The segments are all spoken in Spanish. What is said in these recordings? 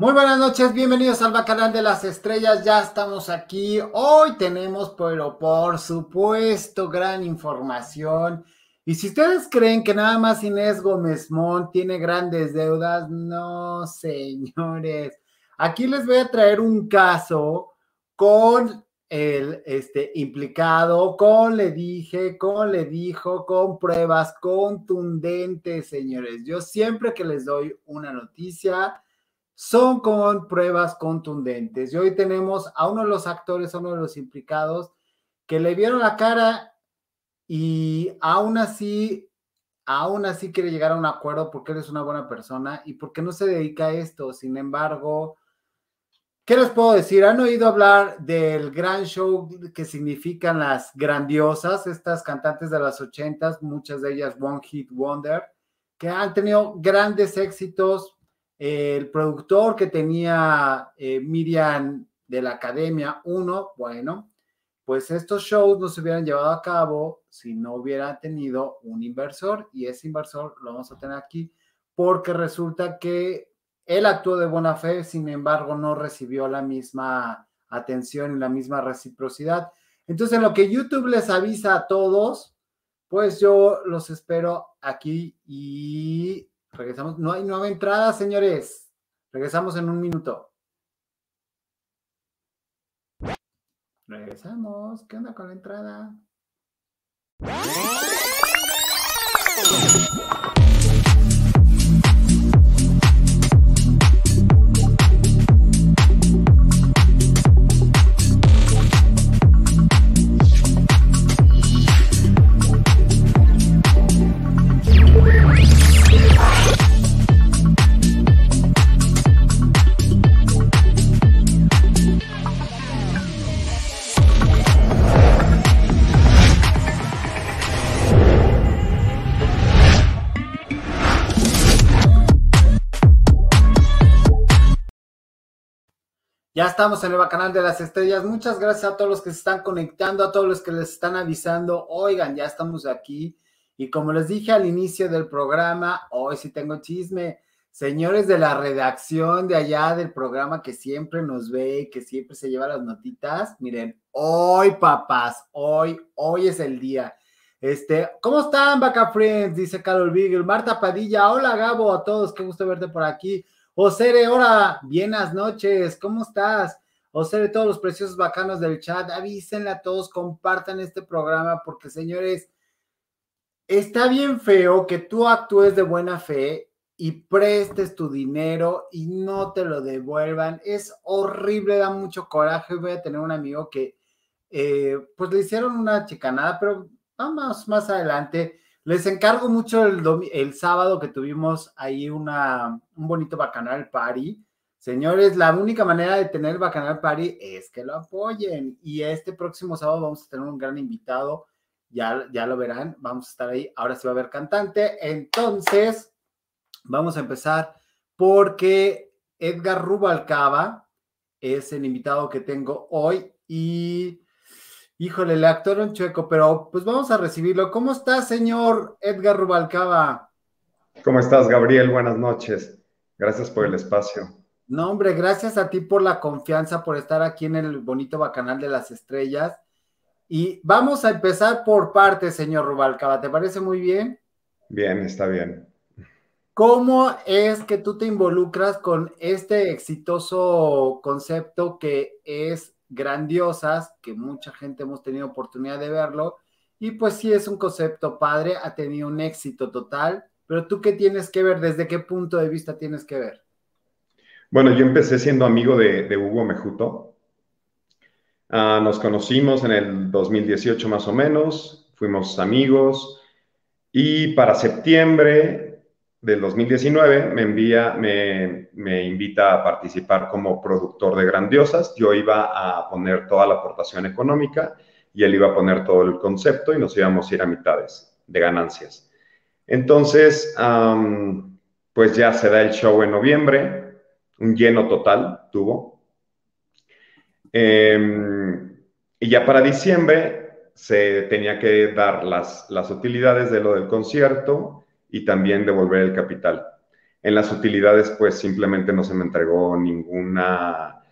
Muy buenas noches, bienvenidos al Bacanal de las Estrellas, ya estamos aquí. Hoy tenemos, pero por supuesto, gran información. Y si ustedes creen que nada más Inés Gómez Mont tiene grandes deudas, no, señores. Aquí les voy a traer un caso con el este, implicado, con le dije, con le dijo, con pruebas contundentes, señores. Yo siempre que les doy una noticia, son con pruebas contundentes. Y hoy tenemos a uno de los actores, a uno de los implicados, que le vieron la cara y aún así, aún así quiere llegar a un acuerdo porque eres una buena persona y porque no se dedica a esto. Sin embargo, ¿qué les puedo decir? ¿Han oído hablar del gran show que significan las grandiosas, estas cantantes de las ochentas, muchas de ellas One Hit Wonder, que han tenido grandes éxitos, el productor que tenía eh, Miriam de la Academia 1, bueno, pues estos shows no se hubieran llevado a cabo si no hubiera tenido un inversor y ese inversor lo vamos a tener aquí porque resulta que él actuó de buena fe, sin embargo no recibió la misma atención y la misma reciprocidad. Entonces, lo que YouTube les avisa a todos, pues yo los espero aquí y Regresamos. No hay nueva entrada, señores. Regresamos en un minuto. Regresamos. ¿Qué onda con la entrada? Estamos en el canal de las estrellas. Muchas gracias a todos los que se están conectando, a todos los que les están avisando. Oigan, ya estamos aquí. Y como les dije al inicio del programa, hoy sí tengo chisme. Señores de la redacción de allá del programa que siempre nos ve, que siempre se lleva las notitas, miren, hoy papás, hoy, hoy es el día. Este, ¿cómo están, Vaca Friends? Dice Carol Beagle. Marta Padilla, hola Gabo, a todos, qué gusto verte por aquí. Osere, hola, buenas noches, ¿cómo estás? Osere, todos los preciosos bacanos del chat, avísenle a todos, compartan este programa, porque señores, está bien feo que tú actúes de buena fe y prestes tu dinero y no te lo devuelvan. Es horrible, da mucho coraje. Voy a tener un amigo que, eh, pues le hicieron una chicanada, pero vamos más adelante. Les encargo mucho el, sábado que tuvimos ahí una, un bonito Bacanal Party. Señores, la única manera de tener Bacanal Party es que lo apoyen. Y este próximo sábado vamos a tener un gran invitado. Ya, ya lo verán, vamos a estar ahí. Ahora sí va a haber cantante. Entonces, vamos a empezar porque Edgar Rubalcaba es el invitado que tengo hoy y Híjole, le actuaron chueco, pero pues vamos a recibirlo. ¿Cómo está, señor Edgar Rubalcaba? ¿Cómo estás, Gabriel? Buenas noches. Gracias por el espacio. No, hombre, gracias a ti por la confianza, por estar aquí en el bonito Bacanal de las Estrellas. Y vamos a empezar por partes, señor Rubalcaba. ¿Te parece muy bien? Bien, está bien. ¿Cómo es que tú te involucras con este exitoso concepto que es grandiosas, que mucha gente hemos tenido oportunidad de verlo, y pues sí es un concepto padre, ha tenido un éxito total, pero tú qué tienes que ver, desde qué punto de vista tienes que ver. Bueno, yo empecé siendo amigo de, Hugo Mejuto. Ah, nos conocimos en el 2018 más o menos, fuimos amigos y para septiembre del 2019 me envía, me, me, invita a participar como productor de Grandiosas. Yo iba a poner toda la aportación económica y él iba a poner todo el concepto y nos íbamos a ir a mitades de ganancias. Entonces, pues ya se da el show en noviembre, un lleno total tuvo. Em, y ya para diciembre se tenía que dar las, las utilidades de lo del concierto y también devolver el capital. En las utilidades, pues simplemente no se me entregó ninguna,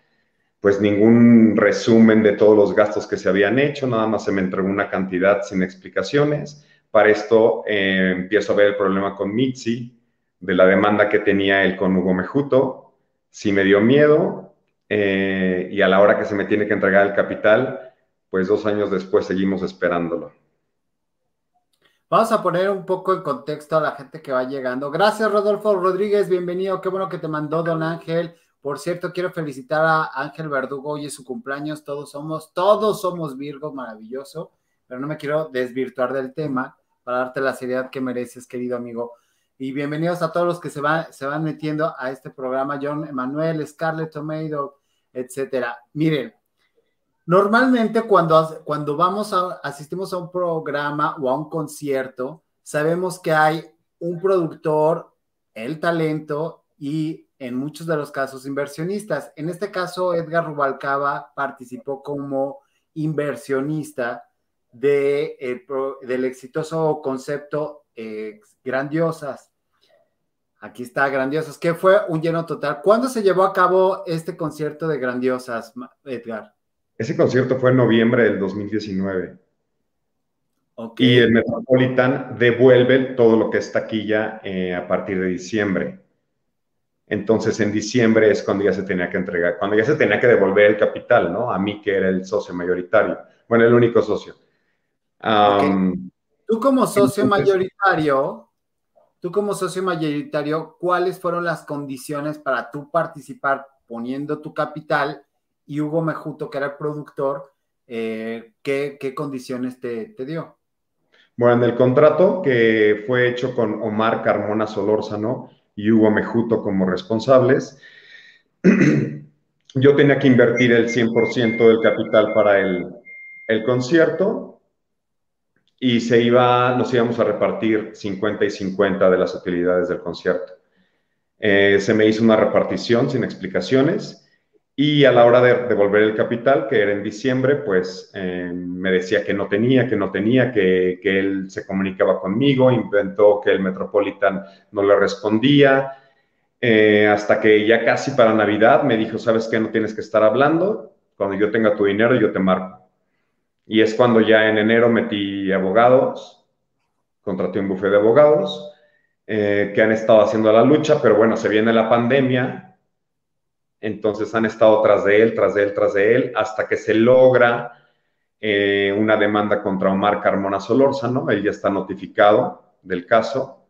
pues ningún resumen de todos los gastos que se habían hecho, nada más se me entregó una cantidad sin explicaciones. Para esto eh, empiezo a ver el problema con Mitzi, de la demanda que tenía él con Hugo Mejuto. Sí me dio miedo eh, y a la hora que se me tiene que entregar el capital, pues dos años después seguimos esperándolo. Vamos a poner un poco en contexto a la gente que va llegando. Gracias, Rodolfo Rodríguez, bienvenido. Qué bueno que te mandó Don Ángel. Por cierto, quiero felicitar a Ángel Verdugo. Hoy es su cumpleaños. Todos somos, todos somos Virgo, maravilloso. Pero no me quiero desvirtuar del tema para darte la seriedad que mereces, querido amigo. Y bienvenidos a todos los que se van, se van metiendo a este programa. John Emanuel, Scarlett Tomato, etcétera. Miren, Normalmente cuando, cuando vamos a, asistimos a un programa o a un concierto, sabemos que hay un productor, el talento y en muchos de los casos inversionistas. En este caso, Edgar Rubalcaba participó como inversionista de, eh, del exitoso concepto eh, Grandiosas. Aquí está, Grandiosas, que fue un lleno total. ¿Cuándo se llevó a cabo este concierto de Grandiosas, Edgar? Ese concierto fue en noviembre del 2019. Y el Metropolitan devuelve todo lo que es taquilla eh, a partir de diciembre. Entonces, en diciembre es cuando ya se tenía que entregar, cuando ya se tenía que devolver el capital, ¿no? A mí, que era el socio mayoritario. Bueno, el único socio. Tú como socio mayoritario, tú como socio mayoritario, ¿cuáles fueron las condiciones para tú participar poniendo tu capital y Hugo Mejuto, que era el productor, eh, ¿qué, condiciones te, dio? Bueno, en el contrato que fue hecho con Omar Carmona Solórzano y Hugo Mejuto como responsables, yo tenía que invertir el 100% del capital para el, concierto y se iba, nos íbamos a repartir 50 y 50 de las utilidades del concierto. Eh, se me hizo una repartición sin explicaciones y a la hora de devolver el capital, que era en diciembre, pues eh, me decía que no tenía, que no tenía, que, que, él se comunicaba conmigo, inventó que el Metropolitan no le respondía, eh, hasta que ya casi para Navidad me dijo, ¿sabes qué? No tienes que estar hablando, cuando yo tenga tu dinero yo te marco. Y es cuando ya en enero metí abogados, contraté un bufete de abogados, eh, que han estado haciendo la lucha, pero bueno, se viene la pandemia, entonces han estado tras de él, tras de él, tras de él, hasta que se logra eh, una demanda contra Omar Carmona Solórzano, él ya está notificado del caso,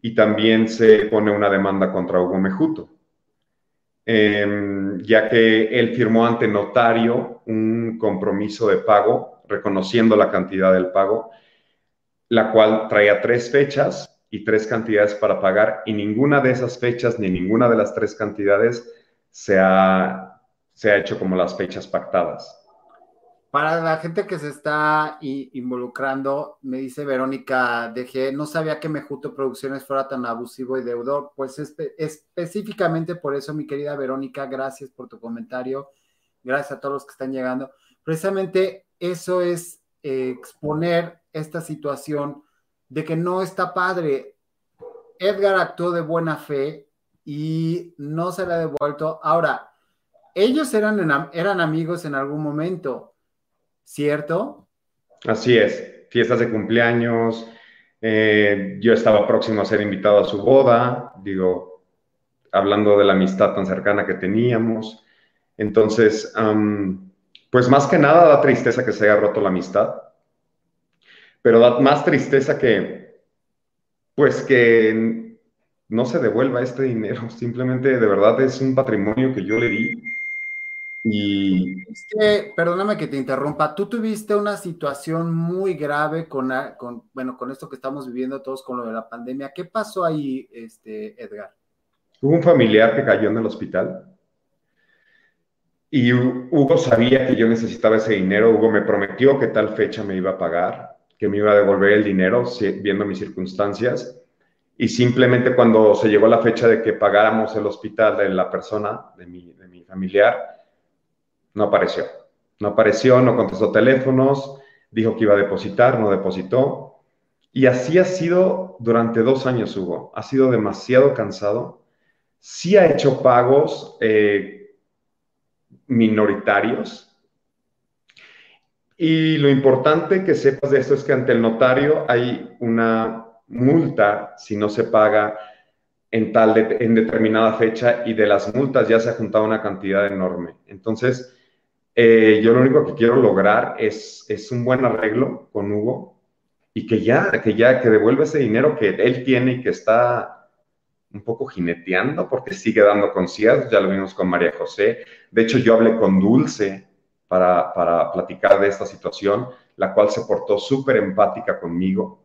y también se pone una demanda contra Hugo Mejuto, em, ya que él firmó ante notario un compromiso de pago, reconociendo la cantidad del pago, la cual traía tres fechas y tres cantidades para pagar, y ninguna de esas fechas ni ninguna de las tres cantidades se ha, se ha hecho como las fechas pactadas. Para la gente que se está involucrando, me dice Verónica DG, no sabía que Mejuto Producciones fuera tan abusivo y deudor. Pues específicamente por eso, mi querida Verónica, gracias por tu comentario. Gracias a todos los que están llegando. Precisamente eso es eh, exponer esta situación de que no está padre. Edgar actuó de buena fe, y no se le ha devuelto. Ahora, ellos eran, eran amigos en algún momento, ¿cierto? Así es, fiestas de cumpleaños. Eh, yo estaba próximo a ser invitado a su boda, digo, hablando de la amistad tan cercana que teníamos. Entonces, pues más que nada da tristeza que se haya roto la amistad, pero da más tristeza que, pues que no se devuelva este dinero, simplemente de verdad es un patrimonio que yo le di. Y... Perdóname que te interrumpa, tú tuviste una situación muy grave con, con, bueno, con esto que estamos viviendo todos con lo de la pandemia. ¿Qué pasó ahí, este, Edgar? Hubo un familiar que cayó en el hospital y Hugo sabía que yo necesitaba ese dinero. Hugo me prometió que tal fecha me iba a pagar, que me iba a devolver el dinero, viendo mis circunstancias y simplemente cuando se llegó la fecha de que pagáramos el hospital de la persona, de mi, de mi familiar, no apareció. No apareció, no contestó teléfonos, dijo que iba a depositar, no depositó. Y así ha sido durante dos años, Hugo. Ha sido demasiado cansado. Sí ha hecho pagos eh, minoritarios. Y lo importante que sepas de esto es que ante el notario hay una multa si no se paga en tal en determinada fecha y de las multas ya se ha juntado una cantidad enorme. Entonces, eh, yo lo único que quiero lograr es, es un buen arreglo con Hugo y que ya, que ya, que devuelva ese dinero que él tiene y que está un poco jineteando porque sigue dando conciertos, ya lo vimos con María José. De hecho, yo hablé con Dulce para, para platicar de esta situación, la cual se portó súper empática conmigo.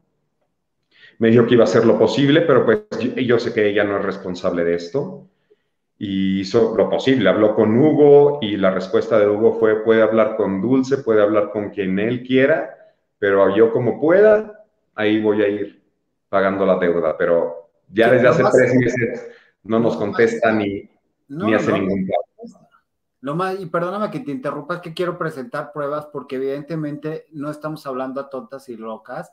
Me dijo que iba a hacer lo posible, pero pues yo, yo sé que ella no es responsable de esto y hizo lo posible. Habló con Hugo y la respuesta de Hugo fue, puede hablar con Dulce, puede hablar con quien él quiera, pero yo como pueda, ahí voy a ir pagando la deuda. Pero ya desde hace tres meses no nos contesta ni, ni hace ningún caso. Lo más, y perdóname que te interrumpa, es que quiero presentar pruebas porque evidentemente no estamos hablando a tontas y locas.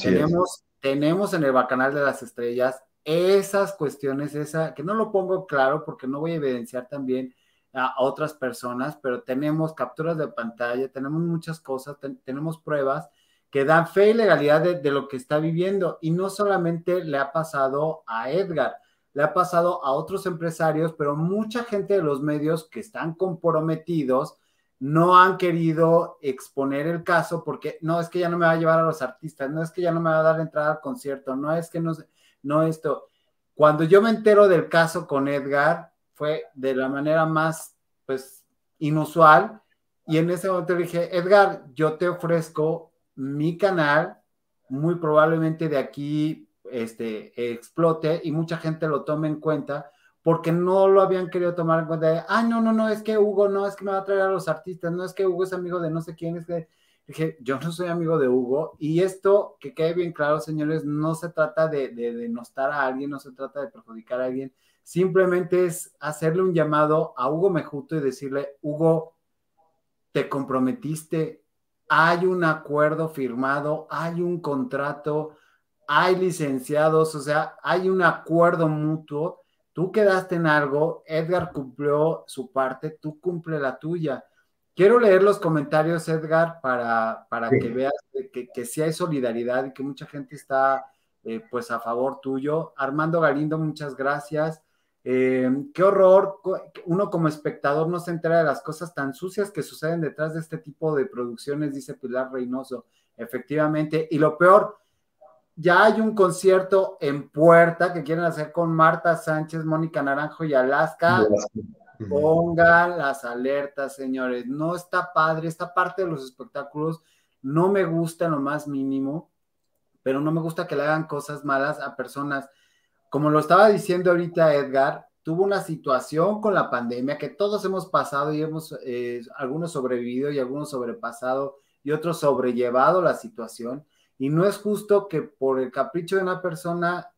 tenemos, tenemos en el Bacanal de las Estrellas esas cuestiones, esa, que no lo pongo claro porque no voy a evidenciar también a, otras personas, pero tenemos capturas de pantalla, tenemos muchas cosas, tenemos pruebas que dan fe y legalidad de, lo que está viviendo. Y no solamente le ha pasado a Edgar, le ha pasado a otros empresarios, pero mucha gente de los medios que están comprometidos no han querido exponer el caso porque no es que ya no me va a llevar a los artistas, no es que ya no me va a dar entrada al concierto, no es que no no esto. Cuando yo me entero del caso con Edgar, fue de la manera más, pues, inusual. Y en ese momento dije, Edgar, yo te ofrezco mi canal, muy probablemente de aquí este, explote y mucha gente lo tome en cuenta porque no lo habían querido tomar en cuenta de, ah, no, no, no, es que Hugo no, es que me va a traer a los artistas, no es que Hugo es amigo de no sé quién, es que Dije, yo no soy amigo de Hugo y esto, que quede bien claro, señores, no se trata de, de denostar a alguien, no se trata de perjudicar a alguien, simplemente es hacerle un llamado a Hugo Mejuto y decirle, Hugo, te comprometiste, hay un acuerdo firmado, hay un contrato, hay licenciados, o sea, hay un acuerdo mutuo, tú quedaste en algo, Edgar cumplió su parte, tú cumple la tuya. Quiero leer los comentarios, Edgar, para, para que veas que, que, sí hay solidaridad y que mucha gente está eh, pues a favor tuyo. Armando Galindo, muchas gracias. Eh, qué horror, uno como espectador no se entera de las cosas tan sucias que suceden detrás de este tipo de producciones, dice Pilar Reynoso. Efectivamente, y lo peor, ya hay un concierto en puerta que quieren hacer con Marta Sánchez, Mónica Naranjo y Alaska. Pongan las alertas, señores. No está padre. Esta parte de los espectáculos no me gusta en lo más mínimo, pero no me gusta que le hagan cosas malas a personas. Como lo estaba diciendo ahorita Edgar, tuvo una situación con la pandemia que todos hemos pasado y hemos, eh, algunos sobrevivido y algunos sobrepasado y otros sobrellevado la situación. Y no es justo que por el capricho de una persona,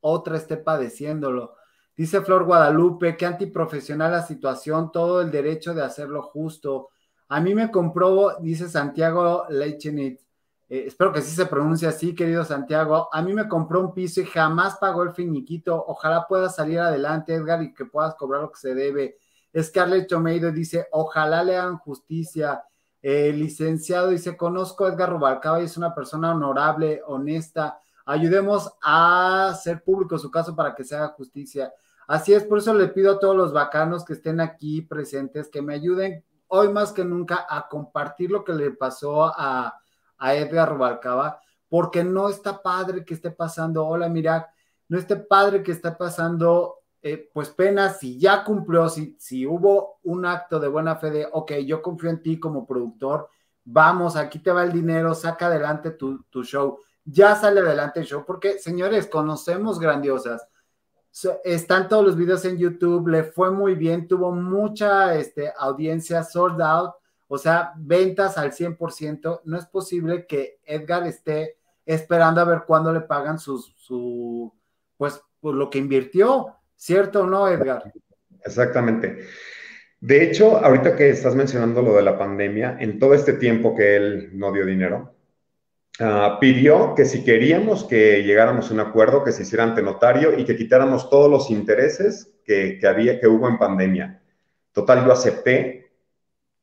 otra esté padeciéndolo. Dice Flor Guadalupe, qué antiprofesional la situación, todo el derecho de hacerlo justo. A mí me compró, dice Santiago Leichenit, eh, espero que sí se pronuncie así, querido Santiago. A mí me compró un piso y jamás pagó el finiquito. Ojalá puedas salir adelante, Edgar, y que puedas cobrar lo que se debe. Scarlett Tomeido dice, ojalá le hagan justicia. El licenciado dice, conozco a Edgar Rubalcaba y es una persona honorable, honesta. Ayudemos a hacer público su caso para que se haga justicia. Así es, por eso le pido a todos los bacanos que estén aquí presentes que me ayuden hoy más que nunca a compartir lo que le pasó a, Edgar Rubalcaba, porque no está padre que esté pasando, hola, mira, no está padre que esté pasando, eh, pues pena, si ya cumplió, si, si hubo un acto de buena fe de, ok, yo confío en ti como productor, vamos, aquí te va el dinero, saca adelante tu, tu show, ya sale adelante el show, porque señores, conocemos grandiosas. Están todos los videos en YouTube, le fue muy bien, tuvo mucha este, audiencia sold out, o sea, ventas al 100%. No es posible que Edgar esté esperando a ver cuándo le pagan sus, su, pues, por lo que invirtió, ¿cierto o no, Edgar? Exactamente. De hecho, ahorita que estás mencionando lo de la pandemia, en todo este tiempo que él no dio dinero, ah, pidió que si queríamos que llegáramos a un acuerdo, que se hiciera ante notario y que quitáramos todos los intereses que, que había, que hubo en pandemia. Total, yo acepté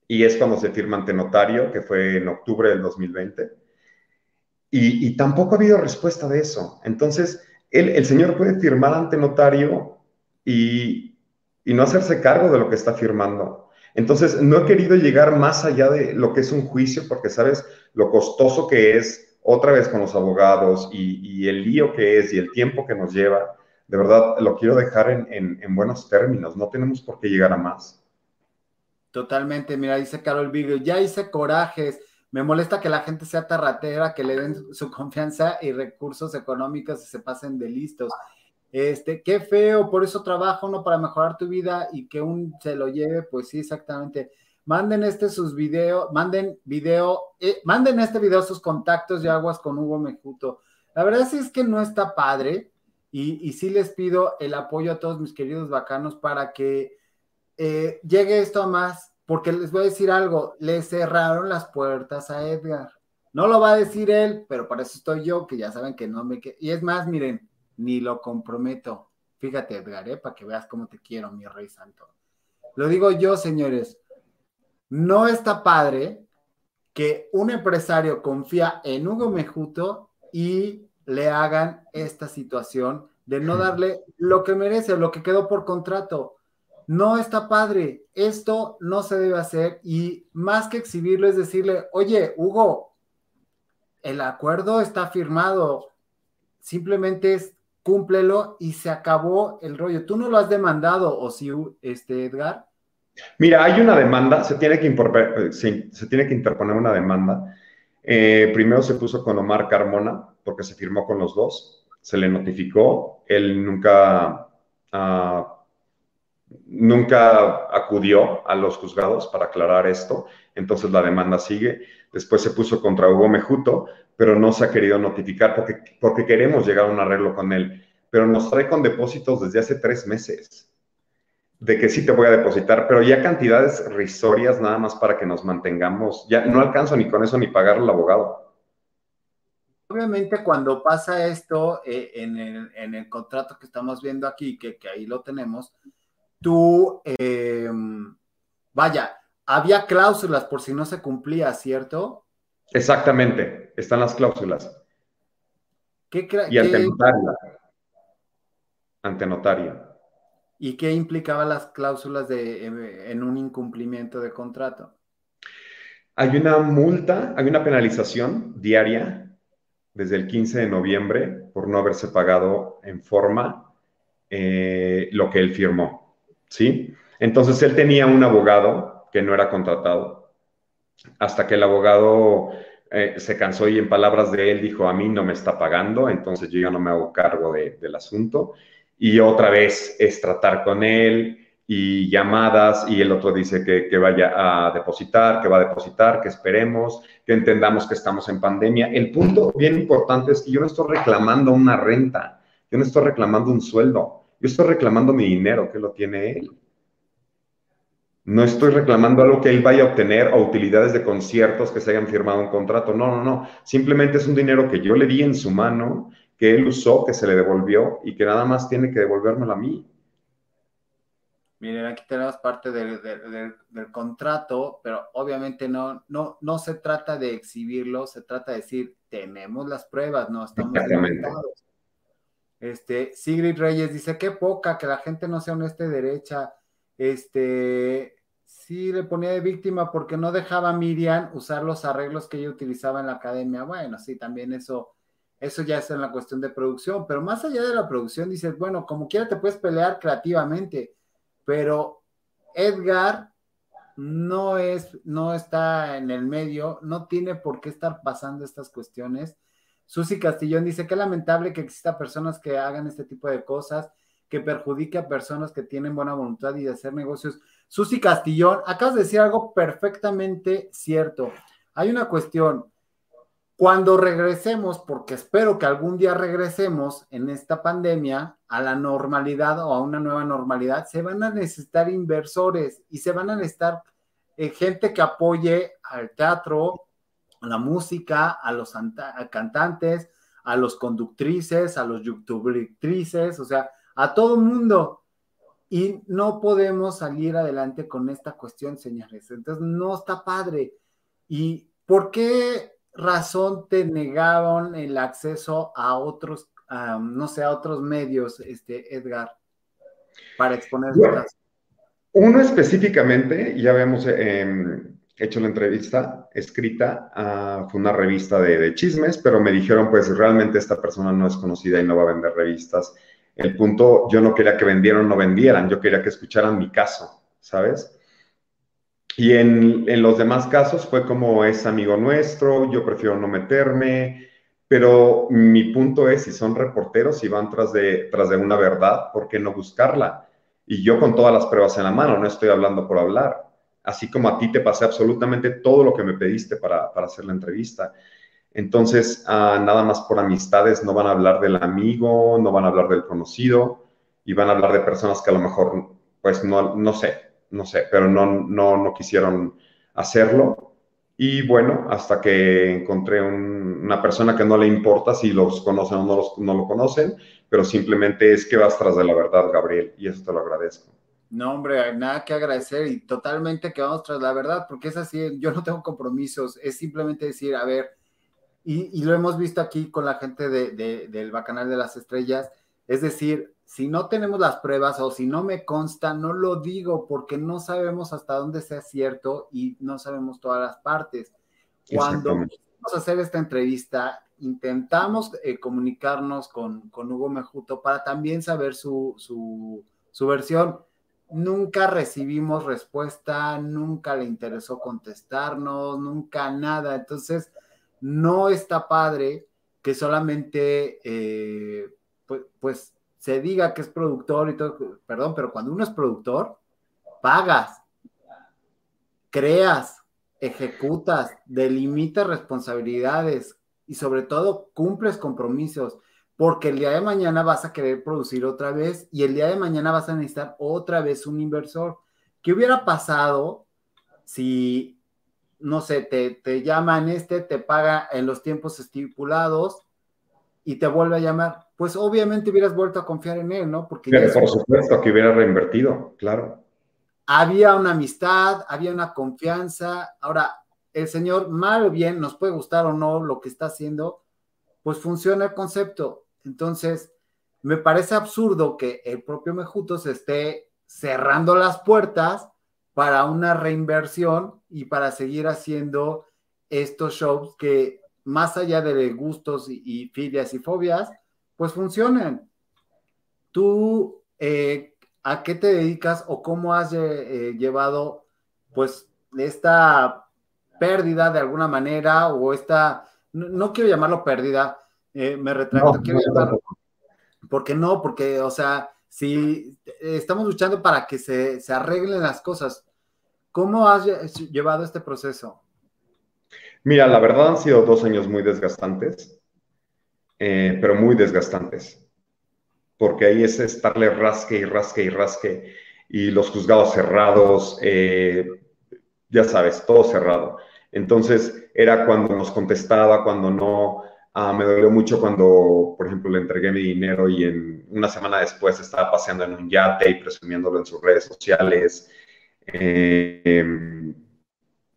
y es cuando se firma ante notario, que fue en octubre del 2020. Y, y tampoco ha habido respuesta de eso. Entonces, él, el señor puede firmar ante notario y, y no hacerse cargo de lo que está firmando. Entonces, no he querido llegar más allá de lo que es un juicio, porque sabes lo costoso que es otra vez con los abogados y, el lío que es y el tiempo que nos lleva. De verdad, lo quiero dejar en, en, buenos términos. No tenemos por qué llegar a más. Totalmente. Mira, dice Carol Vigo, ya hice corajes. Me molesta que la gente sea tarratera, que le den su confianza y recursos económicos y se pasen de listos. Este, qué feo, por eso trabajo, ¿no? Para mejorar tu vida y que un se lo lleve, pues sí, exactamente. Manden este sus videos, manden video, eh, manden este video sus contactos de aguas con Hugo Mejuto. La verdad sí es que no está padre y, y sí les pido el apoyo a todos mis queridos bacanos para que eh, llegue esto a más, porque les voy a decir algo, le cerraron las puertas a Edgar. No lo va a decir él, pero para eso estoy yo, que ya saben que no me... Y es más, miren, ni lo comprometo. Fíjate, Edgar, ¿eh? para que veas cómo te quiero, mi rey santo. Lo digo yo, señores. No está padre que un empresario confía en Hugo Mejuto y le hagan esta situación de no darle lo que merece, lo que quedó por contrato. No está padre. Esto no se debe hacer y más que exhibirlo es decirle, oye, Hugo, el acuerdo está firmado. Simplemente es cúmplelo y se acabó el rollo. ¿Tú no lo has demandado o sí, este, Edgar? Mira, hay una demanda, se tiene que, se, tiene que interponer una demanda. Eh, primero se puso con Omar Carmona, porque se firmó con los dos, se le notificó, él nunca, uh, nunca acudió a los juzgados para aclarar esto, entonces la demanda sigue. Después se puso contra Hugo Mejuto, pero no se ha querido notificar porque, porque queremos llegar a un arreglo con él. Pero nos trae con depósitos desde hace tres meses de que sí te voy a depositar, pero ya cantidades risorias nada más para que nos mantengamos. Ya no alcanzo ni con eso ni pagar al abogado. Obviamente cuando pasa esto eh, en, el, contrato que estamos viendo aquí, que, ahí lo tenemos, tú, em, vaya, había cláusulas por si no se cumplía, ¿cierto? Exactamente, están las cláusulas. ¿Qué y ante notario. Ante notario. ¿Y qué implicaba las cláusulas de, en un incumplimiento de contrato? Hay una multa, hay una penalización diaria desde el 15 de noviembre por no haberse pagado en forma eh, lo que él firmó. ¿Sí? Entonces él tenía un abogado que no era contratado hasta que el abogado eh, se cansó y en palabras de él dijo, a mí no me está pagando, entonces yo ya no me hago cargo del asunto. Y otra vez es tratar con él y llamadas y el otro dice que, que, vaya a depositar, que va a depositar, que esperemos, que entendamos que estamos en pandemia. El punto bien importante es que yo no estoy reclamando una renta, yo no estoy reclamando un sueldo, yo estoy reclamando mi dinero que lo tiene él. No estoy reclamando algo que él vaya a obtener o utilidades de conciertos que se hayan firmado un contrato. No, no, no. Simplemente es un dinero que yo le di en su mano, que él usó, que se le devolvió y que nada más tiene que devolvérmelo a mí. Miren, aquí tenemos parte del, contrato, pero obviamente no, no, no se trata de exhibirlo, se trata de decir, tenemos las pruebas, no estamos Este, Sigrid Reyes dice, qué poca, que la gente no sea honesta y derecha este, sí le ponía de víctima porque no dejaba a Miriam usar los arreglos que ella utilizaba en la academia. Bueno, sí, también eso, eso ya es en la cuestión de producción, pero más allá de la producción, dices, bueno, como quiera te puedes pelear creativamente, pero Edgar no es, no está en el medio, no tiene por qué estar pasando estas cuestiones. Susi Castillón dice que lamentable que exista personas que hagan este tipo de cosas que perjudique a personas que tienen buena voluntad y de hacer negocios. Susi Castillón, acabas de decir algo perfectamente cierto. Hay una cuestión. Cuando regresemos, porque espero que algún día regresemos en esta pandemia a la normalidad o a una nueva normalidad, se van a necesitar inversores y se van a necesitar eh, gente que apoye al teatro, la música, a los cantantes, a los conductrices, a los youtubrices, o sea, a todo mundo. Y no podemos salir adelante con esta cuestión, señores. Entonces, no está padre. ¿Y por qué razón te negaron el acceso a otros, no sé, a otros medios, este, Edgar, para exponer Uno específicamente, ya habíamos em, hecho la entrevista escrita, uh, fue una revista de, de, chismes, pero me dijeron, pues realmente esta persona no es conocida y no va a vender revistas. El punto, yo no quería que vendieran o no vendieran, yo quería que escucharan mi caso, ¿sabes? Y en, en, los demás casos fue como es amigo nuestro, yo prefiero no meterme, pero mi punto es, si son reporteros y van tras de, tras de una verdad, ¿por qué no buscarla? Y yo con todas las pruebas en la mano, no estoy hablando por hablar. Así como a ti te pasé absolutamente todo lo que me pediste para, para hacer la entrevista. Entonces, ah, nada más por amistades, no van a hablar del amigo, no van a hablar del conocido, y van a hablar de personas que a lo mejor, pues no, no sé, no sé, pero no, no, no quisieron hacerlo. Y bueno, hasta que encontré una persona que no le importa si los conocen o no, los, no lo conocen, pero simplemente es que vas tras de la verdad, Gabriel, y eso te lo agradezco. No, hombre, nada que agradecer y totalmente que vamos tras la verdad, porque es así, yo no tengo compromisos, es simplemente decir, a ver, y, y lo hemos visto aquí con la gente de, de, del Bacanal de las Estrellas, es decir, si no tenemos las pruebas o si no me consta, no lo digo porque no sabemos hasta dónde sea cierto y no sabemos todas las partes. Cuando vamos a hacer esta entrevista, intentamos eh, comunicarnos con, con, Hugo Mejuto para también saber su, su, su versión. Nunca recibimos respuesta, nunca le interesó contestarnos, nunca nada. Entonces, no está padre que solamente, eh, pues, pues se diga que es productor y todo, perdón, pero cuando uno es productor, pagas, creas, ejecutas, delimitas responsabilidades y sobre todo cumples compromisos, porque el día de mañana vas a querer producir otra vez y el día de mañana vas a necesitar otra vez un inversor. ¿Qué hubiera pasado si, no sé, te, te llaman este, te paga en los tiempos estipulados y te vuelve a llamar? pues obviamente hubieras vuelto a confiar en él, ¿no? Porque por supuesto que hubiera reinvertido, claro. Había una amistad, había una confianza. Ahora, el señor, mal o bien, nos puede gustar o no lo que está haciendo, pues funciona el concepto. Entonces, me parece absurdo que el propio Mejuto se esté cerrando las puertas para una reinversión y para seguir haciendo estos shows que, más allá de gustos y, y filias y fobias, pues funcionan. ¿Tú eh, a qué te dedicas o cómo has eh, llevado pues esta pérdida de alguna manera o esta, no, quiero llamarlo pérdida, eh, me retracto, quiero llamarlo, porque no, porque, o sea, si estamos luchando para que se, se arreglen las cosas, ¿cómo has llevado este proceso? Mira, la verdad han sido dos años muy desgastantes. Eh, pero muy desgastantes, porque ahí es estarle rasque y rasque y rasque, y los juzgados cerrados, eh, ya sabes, todo cerrado. Entonces era cuando nos contestaba, cuando no. Ah, me dolió mucho cuando, por ejemplo, le entregué mi dinero y en una semana después estaba paseando en un yate y presumiéndolo en sus redes sociales. Eh,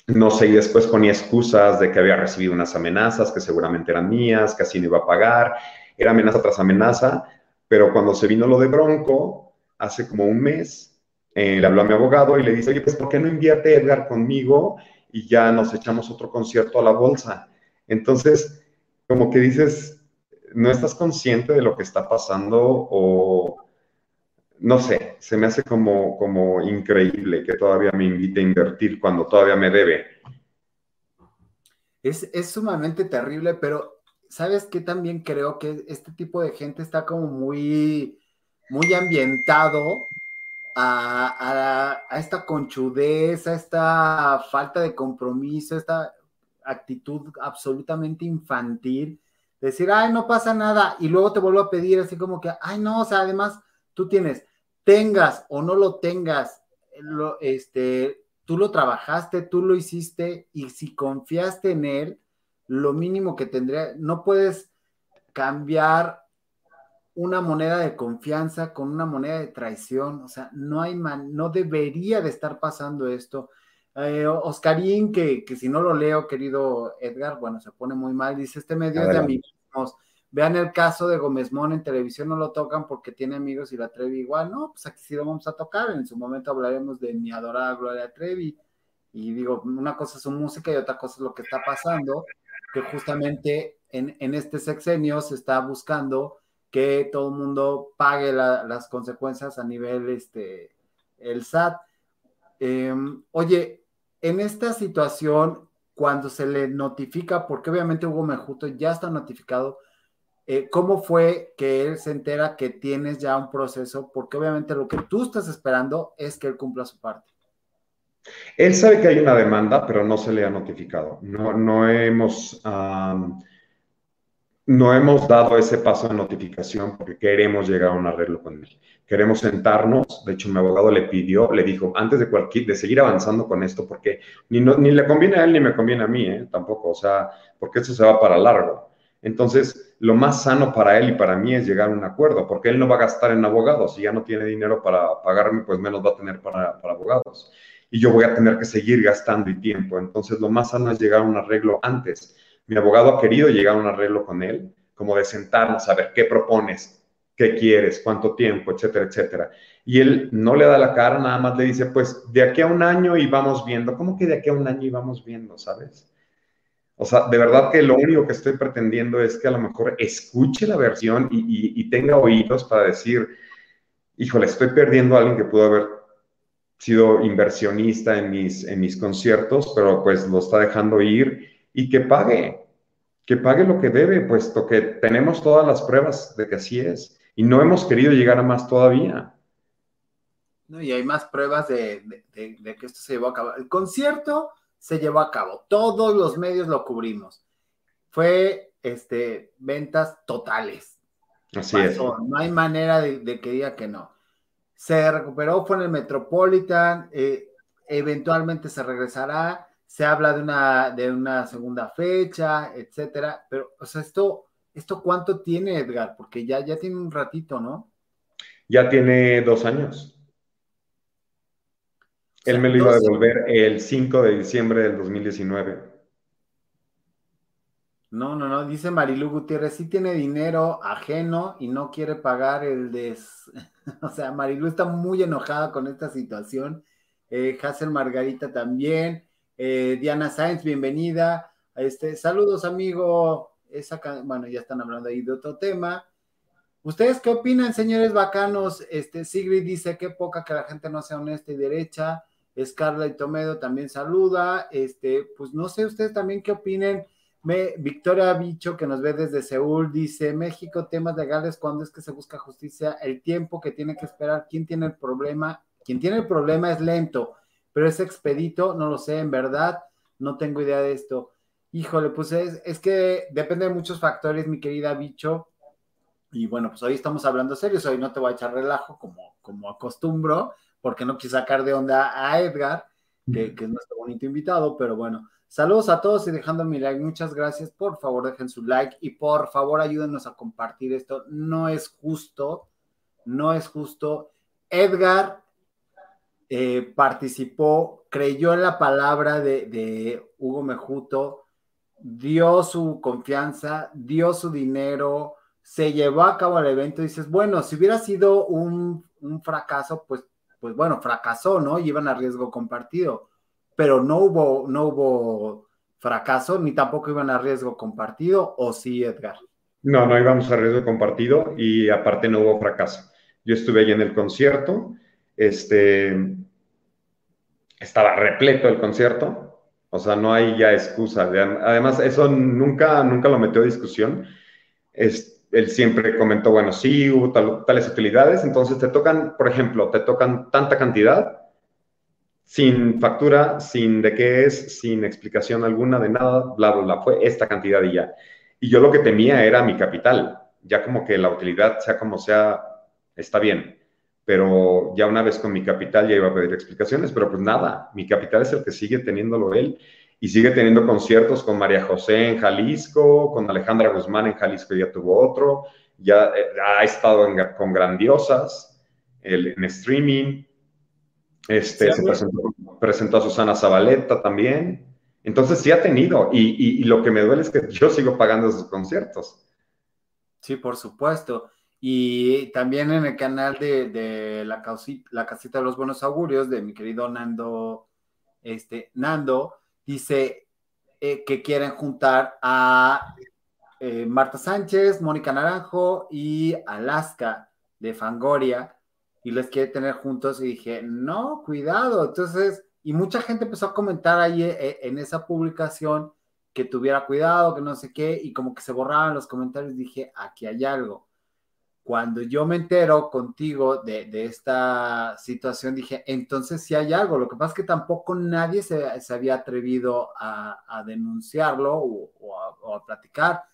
no sé, y después ponía excusas de que había recibido unas amenazas que seguramente eran mías, que así no iba a pagar. Era amenaza tras amenaza, pero cuando se vino lo de Bronco, hace como un mes, eh, le habló a mi abogado y le dice, oye, pues ¿por qué no invierte Edgar conmigo y ya nos echamos otro concierto a la bolsa? Entonces, como que dices, no estás consciente de lo que está pasando o no sé, se me hace como, como increíble que todavía me invite a invertir cuando todavía me debe. Es, sumamente terrible, pero ¿sabes qué? También creo que este tipo de gente está como muy, muy ambientado a, a, esta conchudez, a esta falta de compromiso, esta actitud absolutamente infantil. Decir, ay, no pasa nada, y luego te vuelvo a pedir así como que, ay, no, o sea, además tú tienes, tengas o no lo tengas, lo, este, tú lo trabajaste, tú lo hiciste y si confiaste en él, lo mínimo que tendría, no puedes cambiar una moneda de confianza con una moneda de traición, o sea, no hay man, no debería de estar pasando esto. Eh, Oscarín, que, que, si no lo leo, querido Edgar, bueno, se pone muy mal, dice, este medio es de amigos. Vean el caso de Gómez Mon en televisión, no lo tocan porque tiene amigos y la Trevi igual, no, pues aquí sí lo vamos a tocar, en su momento hablaremos de mi adorada Gloria Trevi, y digo, una cosa es su música y otra cosa es lo que está pasando, que justamente en, en este sexenio se está buscando que todo el mundo pague la, las consecuencias a nivel, este, el SAT. Eh, oye, en esta situación, cuando se le notifica, porque obviamente Hugo Mejuto ya está notificado, eh, ¿cómo fue que él se entera que tienes ya un proceso? Porque obviamente lo que tú estás esperando es que él cumpla su parte. Él sabe que hay una demanda, pero no se le ha notificado. No, no hemos, no hemos dado ese paso de notificación porque queremos llegar a un arreglo con él. Queremos sentarnos. De hecho, mi abogado le pidió, le dijo, antes de cualquier, de seguir avanzando con esto, porque ni, ni le conviene a él ni me conviene a mí, ¿eh? tampoco. O sea, porque eso se va para largo. Entonces, lo más sano para él y para mí es llegar a un acuerdo, porque él no va a gastar en abogados. Si ya no tiene dinero para pagarme, pues menos va a tener para, para abogados y yo voy a tener que seguir gastando y tiempo. Entonces, lo más sano es llegar a un arreglo antes. Mi abogado ha querido llegar a un arreglo con él, como de sentarnos a ver qué propones, qué quieres, cuánto tiempo, etcétera, etcétera. Y él no le da la cara, nada más le dice, pues de aquí a un año y vamos viendo. ¿Cómo que de aquí a un año y vamos viendo, sabes? O sea, de verdad que lo único que estoy pretendiendo es que a lo mejor escuche la versión y, y tenga oídos para decir, híjole, estoy perdiendo a alguien que pudo haber sido inversionista en mis, en mis conciertos, pero pues lo está dejando ir y que pague, que pague lo que debe, puesto que tenemos todas las pruebas de que así es y no hemos querido llegar a más todavía. No, y hay más pruebas de, de, que esto se llevó a cabo. El concierto se llevó a cabo, todos los medios lo cubrimos. Fue este, ventas totales. Así es. No hay manera de que diga que no se recuperó, fue en el Metropolitan, eh, eventualmente se regresará, se habla de una, de una segunda fecha, etcétera, pero, o sea, esto, esto cuánto tiene Edgar, porque ya, ya tiene un ratito, ¿no? Ya tiene dos años. Él me lo iba a devolver el 5 de diciembre del 2019. No, no, no, dice Marilu Gutiérrez, sí tiene dinero ajeno y no quiere pagar el des... o sea, Marilu está muy enojada con esta situación. Eh, Hazel Margarita también. Eh, Diana Sáenz, bienvenida. Este, saludos, amigo. Esa, bueno, ya están hablando ahí de otro tema. ¿Ustedes qué opinan, señores bacanos? Este, Sigrid dice que poca que la gente no sea honesta y derecha. Scarlett Tomedo también saluda. Este, pues no sé ustedes también qué opinen Victoria Bicho, que nos ve desde Seúl, dice, México, temas legales, ¿cuándo es que se busca justicia? El tiempo que tiene que esperar, ¿quién tiene el problema? Quien tiene el problema es lento, pero es expedito, no lo sé, en verdad, no tengo idea de esto. Híjole, pues es, es que depende de muchos factores, mi querida Bicho. Y bueno, pues hoy estamos hablando serios, hoy no te voy a echar relajo como, como acostumbro, porque no quise sacar de onda a Edgar, que, que es nuestro bonito invitado, pero bueno, Saludos a todos y dejando mi like. Muchas gracias. Por favor, dejen su like y por favor ayúdenos a compartir esto. No es justo, no es justo. Edgar eh, participó, creyó en la palabra de, Hugo Mejuto, dio su confianza, dio su dinero, se llevó a cabo el evento. Y dices, bueno, si hubiera sido un, un fracaso, pues, pues bueno, fracasó, ¿no? Y iban a riesgo compartido pero no hubo, no hubo fracaso, ni tampoco iban a riesgo compartido, ¿o sí, Edgar? No, no íbamos a riesgo compartido y aparte no hubo fracaso. Yo estuve ahí en el concierto, este, estaba repleto el concierto, o sea, no hay ya excusa. Además, eso nunca, nunca lo metió a discusión. él siempre comentó, bueno, sí, hubo tales utilidades, entonces te tocan, por ejemplo, te tocan tanta cantidad sin factura, sin de qué es, sin explicación alguna de nada, bla, bla, fue esta cantidad y ya. Y yo lo que temía era mi capital, ya como que la utilidad, sea como sea, está bien, pero ya una vez con mi capital ya iba a pedir explicaciones, pero pues nada, mi capital es el que sigue teniéndolo él y sigue teniendo conciertos con María José en Jalisco, con Alejandra Guzmán en Jalisco ya tuvo otro, ya eh, ha estado con grandiosas en streaming, este, se presentó, a Susana Zabaleta también. Entonces sí ha tenido, y, lo que me duele es que yo sigo pagando esos conciertos. Sí, por supuesto. Y también en el canal de, la, la, casita de los buenos augurios de mi querido Nando, este, Nando, dice eh, que quieren juntar a eh, Marta Sánchez, Mónica Naranjo y Alaska de Fangoria y les quiere tener juntos y dije, no, cuidado. Entonces, y mucha gente empezó a comentar ahí eh, en esa publicación que tuviera cuidado, que no sé qué, y como que se borraban los comentarios, dije, aquí hay algo. Cuando yo me entero contigo de, esta situación, dije, entonces sí hay algo. Lo que pasa es que tampoco nadie se, había atrevido a, denunciarlo o, a, platicar.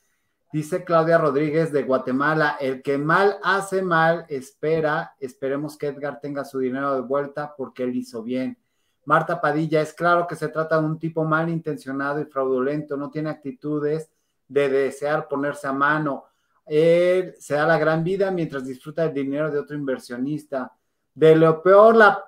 Dice Claudia Rodríguez de Guatemala, el que mal hace mal, espera, esperemos que Edgar tenga su dinero de vuelta porque él hizo bien. Marta Padilla, es claro que se trata de un tipo mal intencionado y fraudulento, no tiene actitudes de desear ponerse a mano. Él se da la gran vida mientras disfruta el dinero de otro inversionista. De lo peor, la...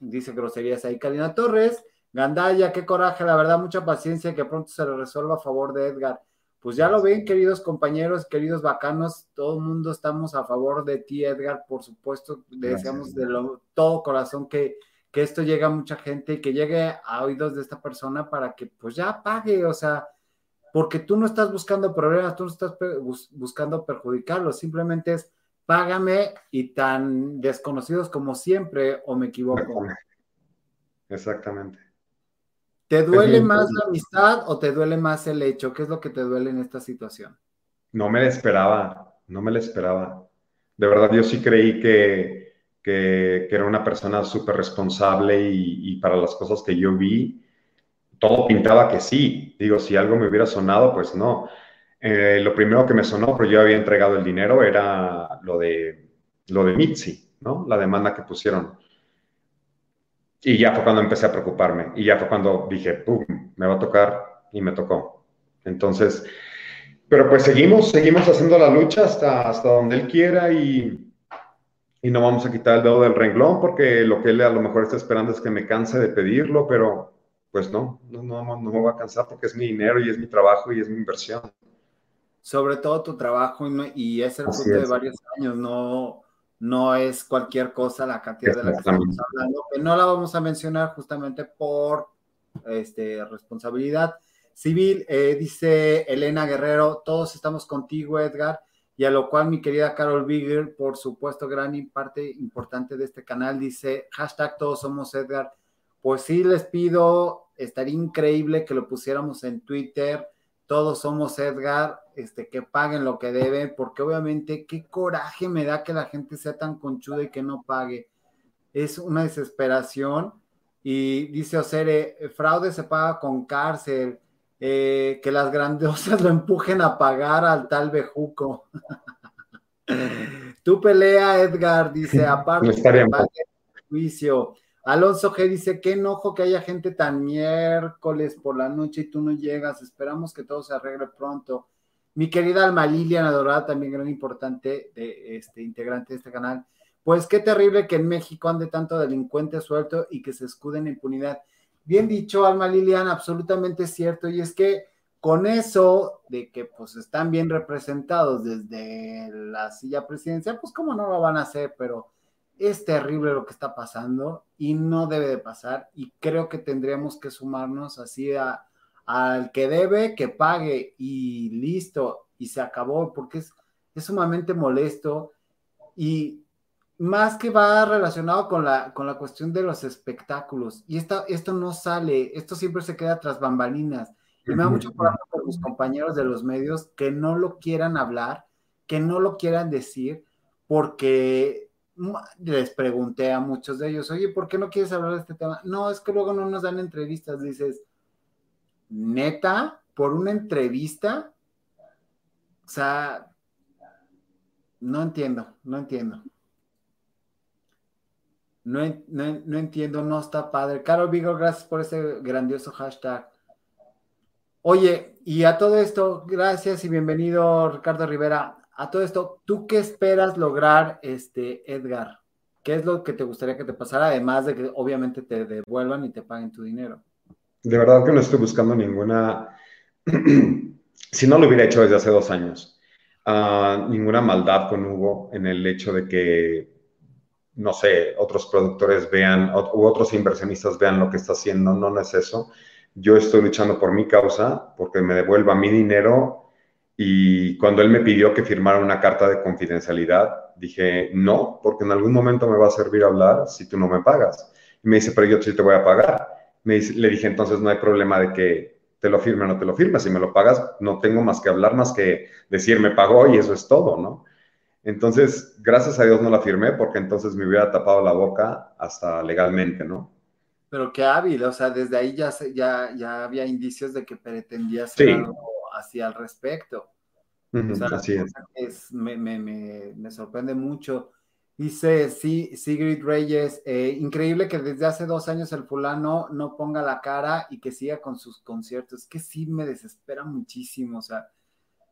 dice groserías ahí Karina Torres. Gandaya, qué coraje, la verdad, mucha paciencia que pronto se le resuelva a favor de Edgar. Pues ya lo ven, queridos compañeros, queridos bacanos, todo el mundo estamos a favor de ti, Edgar, por supuesto, deseamos de todo corazón que, que esto llegue a mucha gente y que llegue a oídos de esta persona para que pues ya pague, o sea, porque tú no estás buscando problemas, tú no estás buscando perjudicarlo, simplemente es págame y tan desconocidos como siempre, o me equivoco. Exactamente. ¿Te duele más la amistad o te duele más el hecho? ¿Qué es lo que te duele en esta situación? No me la esperaba, no me la esperaba. De verdad, yo sí creí que, que, era una persona súper responsable y, para las cosas que yo vi, todo pintaba que sí. Digo, si algo me hubiera sonado, pues no. Eh, lo primero que me sonó, pero yo había entregado el dinero, era lo de, lo de Mitzi, ¿no? La demanda que pusieron. Y ya fue cuando empecé a preocuparme. Y ya fue cuando dije, ¡pum! Me va a tocar y me tocó. Entonces, pero pues seguimos, seguimos haciendo la lucha hasta, hasta donde él quiera y, y no vamos a quitar el dedo del renglón porque lo que él a lo mejor está esperando es que me canse de pedirlo, pero pues no, no, no, no me va a cansar porque es mi dinero y es mi trabajo y es mi inversión. Sobre todo tu trabajo y, es el fruto de varios años, no, no es cualquier cosa la cantidad de la que estamos hablando, que no la vamos a mencionar justamente por este, responsabilidad civil. Eh, dice Elena Guerrero, todos estamos contigo, Edgar y a lo cual mi querida Carol Bigger, por supuesto, gran parte importante de este canal, dice, hashtag todos somos Edgar. Pues sí, les pido, estaría increíble que lo pusiéramos en Twitter, todos somos Edgar, este, que paguen lo que deben, porque obviamente qué coraje me da que la gente sea tan conchuda y que no pague. Es una desesperación. Y dice Osere, fraude se paga con cárcel, eh, que las grandiosas lo empujen a pagar al tal bejuco. tu pelea, Edgar, dice, aparte de juicio. Alonso G dice, qué enojo que haya gente tan miércoles por la noche y tú no llegas. Esperamos que todo se arregle pronto. Mi querida Alma Liliana Dorada, también gran importante de este integrante de este canal. Pues qué terrible que en México ande tanto delincuente suelto y que se escude en impunidad. Bien dicho, Alma Lilian, absolutamente cierto. Y es que con eso de que pues están bien representados desde la silla presidencial, pues cómo no lo van a hacer, pero es terrible lo que está pasando y no debe de pasar. Y creo que tendríamos que sumarnos así al que debe, que pague y listo, y se acabó, porque es, es sumamente molesto. Y más que va relacionado con la, con la cuestión de los espectáculos. Y esta, esto no sale, esto siempre se queda tras bambalinas. Y me da mucho coraje por mis compañeros de los medios que no lo quieran hablar, que no lo quieran decir, porque les pregunté a muchos de ellos, oye, ¿por qué no quieres hablar de este tema? No, es que luego no nos dan entrevistas. Dices, neta, por una entrevista, o sea, no entiendo, no entiendo. No, entiendo, no está padre. Carol Vigo, gracias por ese grandioso hashtag. Oye, y a todo esto, gracias y bienvenido Ricardo Rivera. A todo esto, ¿tú qué esperas lograr, este, Edgar? ¿Qué es lo que te gustaría que te pasara, además de que obviamente te devuelvan y te paguen tu dinero? De verdad que no estoy buscando ninguna, si no lo hubiera hecho desde hace dos años, uh, ninguna maldad con Hugo en el hecho de que, no sé, otros productores vean u otros inversionistas vean lo que está haciendo, no, no es eso. Yo estoy luchando por mi causa, porque me devuelva mi dinero y cuando él me pidió que firmara una carta de confidencialidad, dije, no, porque en algún momento me va a servir hablar si tú no me pagas. Y me dice, pero yo sí te voy a pagar le dije, entonces no hay problema de que te lo firme o no te lo firme. Si me lo pagas, no tengo más que hablar, más que decir, me pagó y eso es todo, ¿no? Entonces, gracias a Dios no la firmé porque entonces me hubiera tapado la boca hasta legalmente, ¿no? Pero qué hábil, o sea, desde ahí ya, ya, ya había indicios de que pretendía hacer algo así al respecto. así es. me, me, me, me sorprende mucho. Dice sí, Sigrid Reyes, eh, increíble que desde hace dos años el fulano no ponga la cara y que siga con sus conciertos. Que sí me desespera muchísimo, o sea,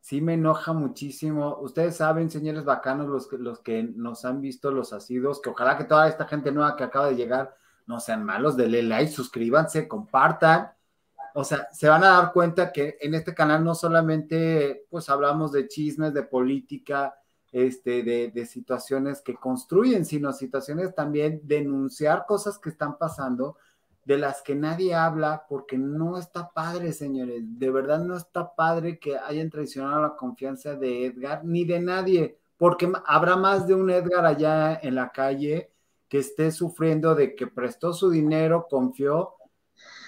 sí me enoja muchísimo. Ustedes saben, señores bacanos, los que, los que nos han visto los asidos, que ojalá que toda esta gente nueva que acaba de llegar no sean malos, denle like, suscríbanse, compartan. O sea, se van a dar cuenta que en este canal no solamente pues hablamos de chismes, de política, este, de, situaciones que construyen, sino situaciones también denunciar cosas que están pasando, de las que nadie habla, porque no está padre, señores. De verdad no está padre que hayan traicionado la confianza de Edgar, ni de nadie, porque habrá más de un Edgar allá en la calle que esté sufriendo de que prestó su dinero, confió